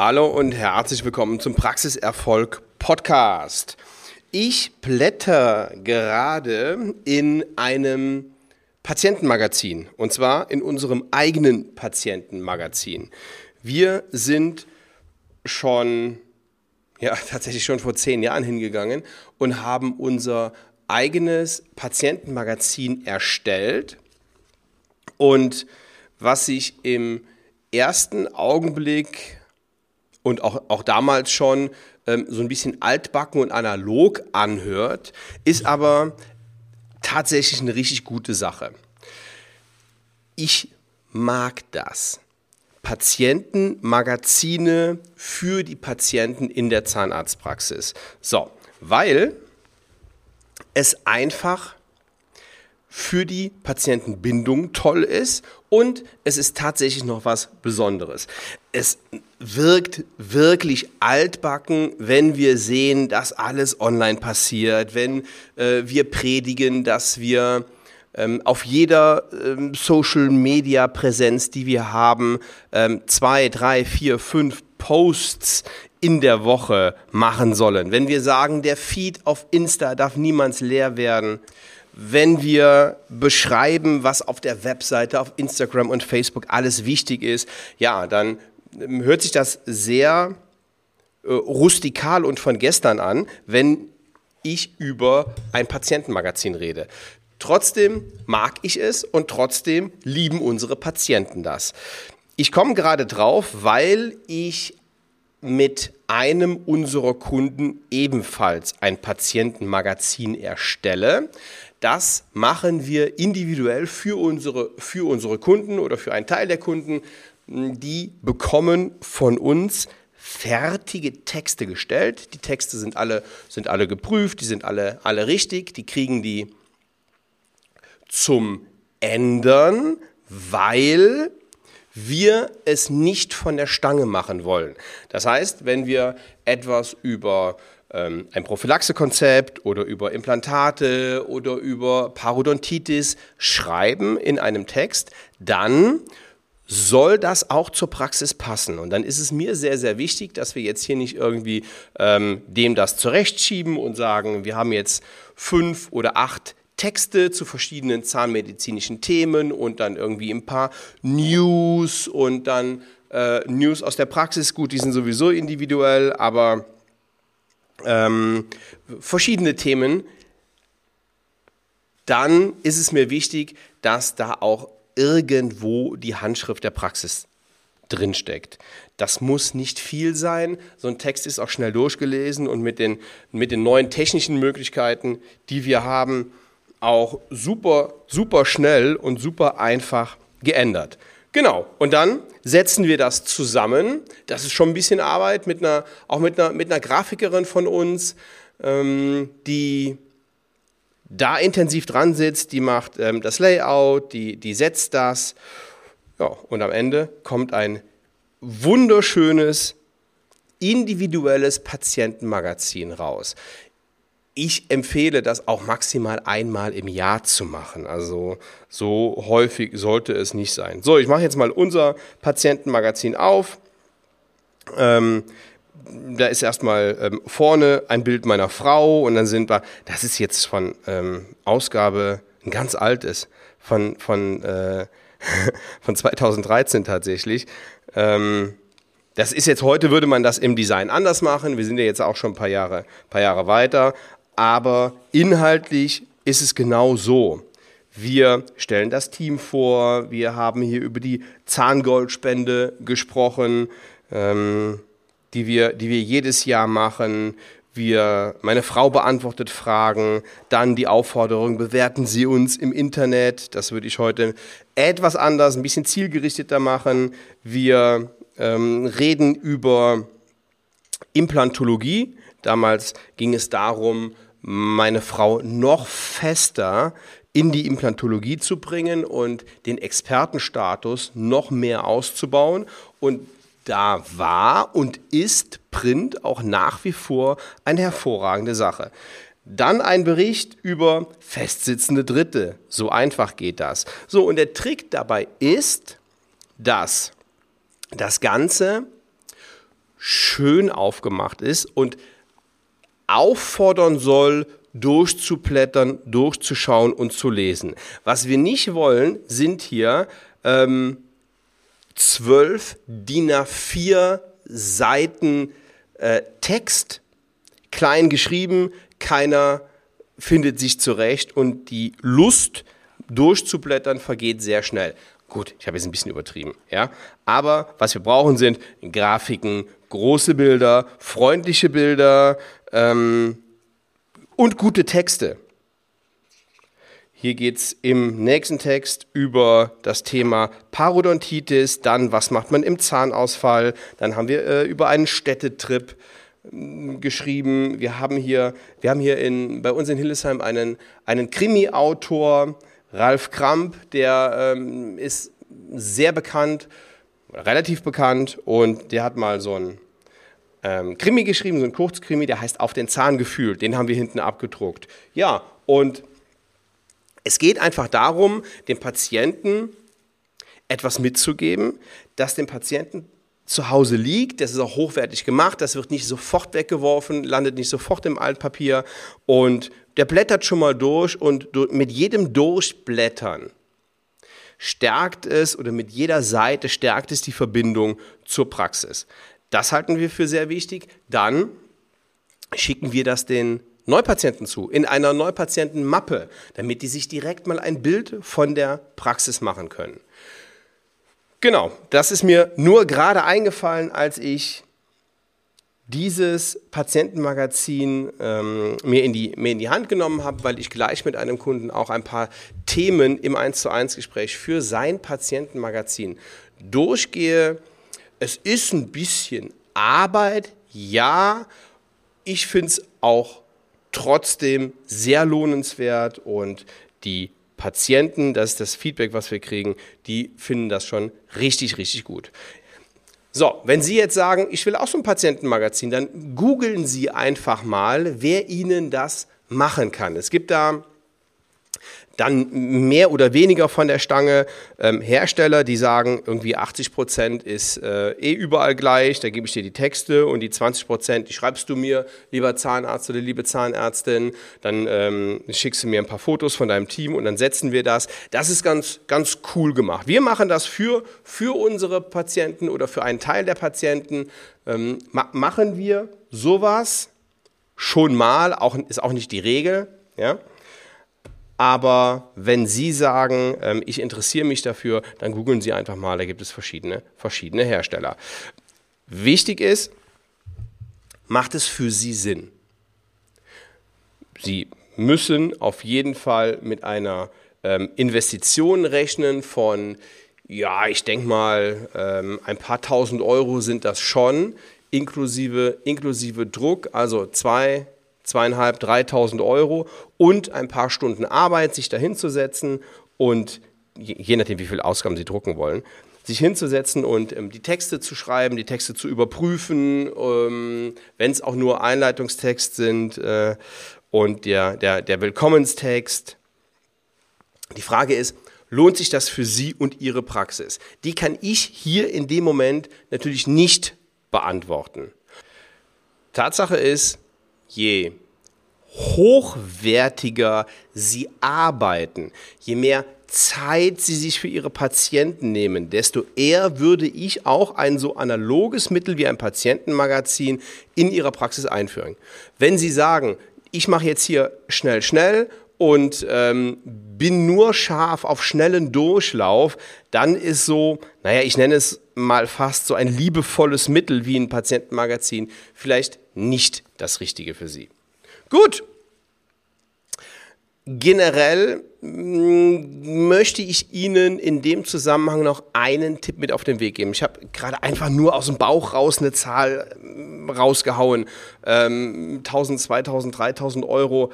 Hallo und herzlich willkommen zum Praxiserfolg Podcast. Ich blätter gerade in einem Patientenmagazin und zwar in unserem eigenen Patientenmagazin. Wir sind schon, ja, tatsächlich schon vor zehn Jahren hingegangen und haben unser eigenes Patientenmagazin erstellt und was sich im ersten Augenblick und auch, auch damals schon ähm, so ein bisschen altbacken und analog anhört, ist aber tatsächlich eine richtig gute Sache. Ich mag das. Patientenmagazine für die Patienten in der Zahnarztpraxis. So, weil es einfach für die Patientenbindung toll ist und es ist tatsächlich noch was Besonderes. Es wirkt wirklich altbacken, wenn wir sehen, dass alles online passiert, wenn äh, wir predigen, dass wir ähm, auf jeder ähm, Social-Media-Präsenz, die wir haben, ähm, zwei, drei, vier, fünf Posts in der Woche machen sollen. Wenn wir sagen, der Feed auf Insta darf niemals leer werden wenn wir beschreiben, was auf der Webseite, auf Instagram und Facebook alles wichtig ist, ja, dann hört sich das sehr äh, rustikal und von gestern an, wenn ich über ein Patientenmagazin rede. Trotzdem mag ich es und trotzdem lieben unsere Patienten das. Ich komme gerade drauf, weil ich mit einem unserer Kunden ebenfalls ein Patientenmagazin erstelle. Das machen wir individuell für unsere, für unsere Kunden oder für einen Teil der Kunden. Die bekommen von uns fertige Texte gestellt. Die Texte sind alle, sind alle geprüft, die sind alle, alle richtig. Die kriegen die zum Ändern, weil wir es nicht von der Stange machen wollen. Das heißt, wenn wir etwas über ähm, ein Prophylaxekonzept oder über Implantate oder über Parodontitis schreiben in einem Text, dann soll das auch zur Praxis passen. Und dann ist es mir sehr, sehr wichtig, dass wir jetzt hier nicht irgendwie ähm, dem das zurechtschieben und sagen, wir haben jetzt fünf oder acht Texte zu verschiedenen zahnmedizinischen Themen und dann irgendwie ein paar News und dann äh, News aus der Praxis. Gut, die sind sowieso individuell, aber ähm, verschiedene Themen, dann ist es mir wichtig, dass da auch irgendwo die Handschrift der Praxis drinsteckt. Das muss nicht viel sein. So ein Text ist auch schnell durchgelesen und mit den, mit den neuen technischen Möglichkeiten, die wir haben, auch super, super schnell und super einfach geändert. Genau, und dann setzen wir das zusammen. Das ist schon ein bisschen Arbeit, mit einer, auch mit einer, mit einer Grafikerin von uns, ähm, die da intensiv dran sitzt, die macht ähm, das Layout, die, die setzt das. Ja, und am Ende kommt ein wunderschönes, individuelles Patientenmagazin raus ich empfehle das auch maximal einmal im Jahr zu machen. Also so häufig sollte es nicht sein. So, ich mache jetzt mal unser Patientenmagazin auf. Ähm, da ist erstmal ähm, vorne ein Bild meiner Frau und dann sind wir, das ist jetzt von ähm, Ausgabe, ein ganz altes, von, von, äh, von 2013 tatsächlich. Ähm, das ist jetzt heute, würde man das im Design anders machen. Wir sind ja jetzt auch schon ein paar Jahre, paar Jahre weiter aber inhaltlich ist es genau so. Wir stellen das Team vor, wir haben hier über die Zahngoldspende gesprochen, ähm, die, wir, die wir jedes Jahr machen. Wir, meine Frau beantwortet Fragen, dann die Aufforderung, bewerten Sie uns im Internet. Das würde ich heute etwas anders, ein bisschen zielgerichteter machen. Wir ähm, reden über Implantologie. Damals ging es darum, meine Frau noch fester in die Implantologie zu bringen und den Expertenstatus noch mehr auszubauen. Und da war und ist Print auch nach wie vor eine hervorragende Sache. Dann ein Bericht über festsitzende Dritte. So einfach geht das. So, und der Trick dabei ist, dass das Ganze schön aufgemacht ist und auffordern soll, durchzublättern, durchzuschauen und zu lesen. Was wir nicht wollen, sind hier ähm, zwölf DIN A4 Seiten äh, Text, klein geschrieben, keiner findet sich zurecht und die Lust durchzublättern vergeht sehr schnell. Gut, ich habe jetzt ein bisschen übertrieben, ja. Aber was wir brauchen sind Grafiken, große Bilder, freundliche Bilder ähm, und gute Texte. Hier geht es im nächsten Text über das Thema Parodontitis, dann was macht man im Zahnausfall, dann haben wir äh, über einen Städtetrip äh, geschrieben. Wir haben hier, wir haben hier in, bei uns in Hildesheim einen, einen Krimi-Autor, Ralf Kramp, der ähm, ist sehr bekannt, relativ bekannt und der hat mal so ein ähm, Krimi geschrieben, so ein Kurzkrimi, der heißt Auf den Zahn gefühlt. Den haben wir hinten abgedruckt. Ja, und es geht einfach darum, dem Patienten etwas mitzugeben, das dem Patienten zu Hause liegt. Das ist auch hochwertig gemacht. Das wird nicht sofort weggeworfen, landet nicht sofort im Altpapier. Und der blättert schon mal durch und mit jedem Durchblättern stärkt es oder mit jeder Seite stärkt es die Verbindung zur Praxis. Das halten wir für sehr wichtig. Dann schicken wir das den Neupatienten zu, in einer Neupatientenmappe, damit die sich direkt mal ein Bild von der Praxis machen können. Genau, das ist mir nur gerade eingefallen, als ich dieses Patientenmagazin ähm, mir, in die, mir in die Hand genommen habe, weil ich gleich mit einem Kunden auch ein paar Themen im 1 zu 1 Gespräch für sein Patientenmagazin durchgehe. Es ist ein bisschen Arbeit, ja. Ich finde es auch trotzdem sehr lohnenswert und die Patienten, das ist das Feedback, was wir kriegen, die finden das schon richtig, richtig gut. So, wenn Sie jetzt sagen, ich will auch so ein Patientenmagazin, dann googeln Sie einfach mal, wer Ihnen das machen kann. Es gibt da dann mehr oder weniger von der Stange ähm, Hersteller, die sagen, irgendwie 80 Prozent ist äh, eh überall gleich, da gebe ich dir die Texte und die 20 Prozent, die schreibst du mir, lieber Zahnarzt oder liebe Zahnärztin, dann ähm, schickst du mir ein paar Fotos von deinem Team und dann setzen wir das. Das ist ganz, ganz cool gemacht. Wir machen das für, für unsere Patienten oder für einen Teil der Patienten, ähm, ma machen wir sowas schon mal, auch, ist auch nicht die Regel, ja, aber wenn Sie sagen, ähm, ich interessiere mich dafür, dann googeln Sie einfach mal, da gibt es verschiedene, verschiedene Hersteller. Wichtig ist, macht es für Sie Sinn. Sie müssen auf jeden Fall mit einer ähm, Investition rechnen von, ja, ich denke mal, ähm, ein paar tausend Euro sind das schon, inklusive, inklusive Druck, also zwei, zweieinhalb, dreitausend Euro und ein paar Stunden Arbeit, sich dahinzusetzen und je nachdem, wie viel Ausgaben Sie drucken wollen, sich hinzusetzen und ähm, die Texte zu schreiben, die Texte zu überprüfen, ähm, wenn es auch nur Einleitungstext sind äh, und der, der, der Willkommenstext. Die Frage ist, lohnt sich das für Sie und Ihre Praxis? Die kann ich hier in dem Moment natürlich nicht beantworten. Tatsache ist, je hochwertiger sie arbeiten, je mehr Zeit sie sich für ihre Patienten nehmen, desto eher würde ich auch ein so analoges Mittel wie ein Patientenmagazin in ihrer Praxis einführen. Wenn Sie sagen, ich mache jetzt hier schnell, schnell und ähm, bin nur scharf auf schnellen Durchlauf, dann ist so, naja, ich nenne es mal fast so ein liebevolles Mittel wie ein Patientenmagazin vielleicht nicht das Richtige für Sie. Gut. Generell mm, möchte ich Ihnen in dem Zusammenhang noch einen Tipp mit auf den Weg geben. Ich habe gerade einfach nur aus dem Bauch raus eine Zahl mm, rausgehauen. Ähm, 1000, 2000, 3000 Euro.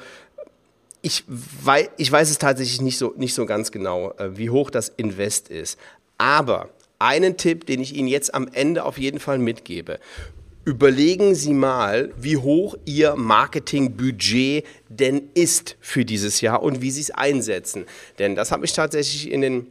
Ich weiß, ich weiß es tatsächlich nicht so, nicht so ganz genau, äh, wie hoch das Invest ist. Aber einen Tipp, den ich Ihnen jetzt am Ende auf jeden Fall mitgebe überlegen Sie mal, wie hoch Ihr Marketingbudget denn ist für dieses Jahr und wie Sie es einsetzen. Denn das habe ich tatsächlich in den,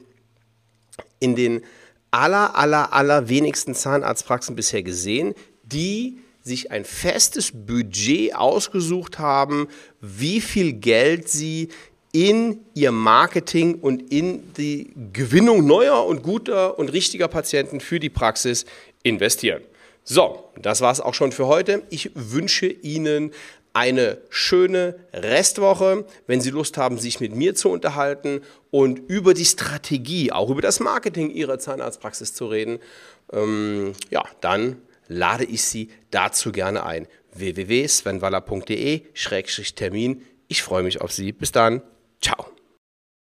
in den aller, aller, aller wenigsten Zahnarztpraxen bisher gesehen. die sich ein festes Budget ausgesucht haben, wie viel Geld sie in ihr Marketing und in die Gewinnung neuer und guter und richtiger Patienten für die Praxis investieren. So, das war es auch schon für heute. Ich wünsche Ihnen eine schöne Restwoche. Wenn Sie Lust haben, sich mit mir zu unterhalten und über die Strategie, auch über das Marketing Ihrer Zahnarztpraxis zu reden, ähm, ja, dann lade ich Sie dazu gerne ein. www.svenwaller.de-termin. Ich freue mich auf Sie. Bis dann. Ciao.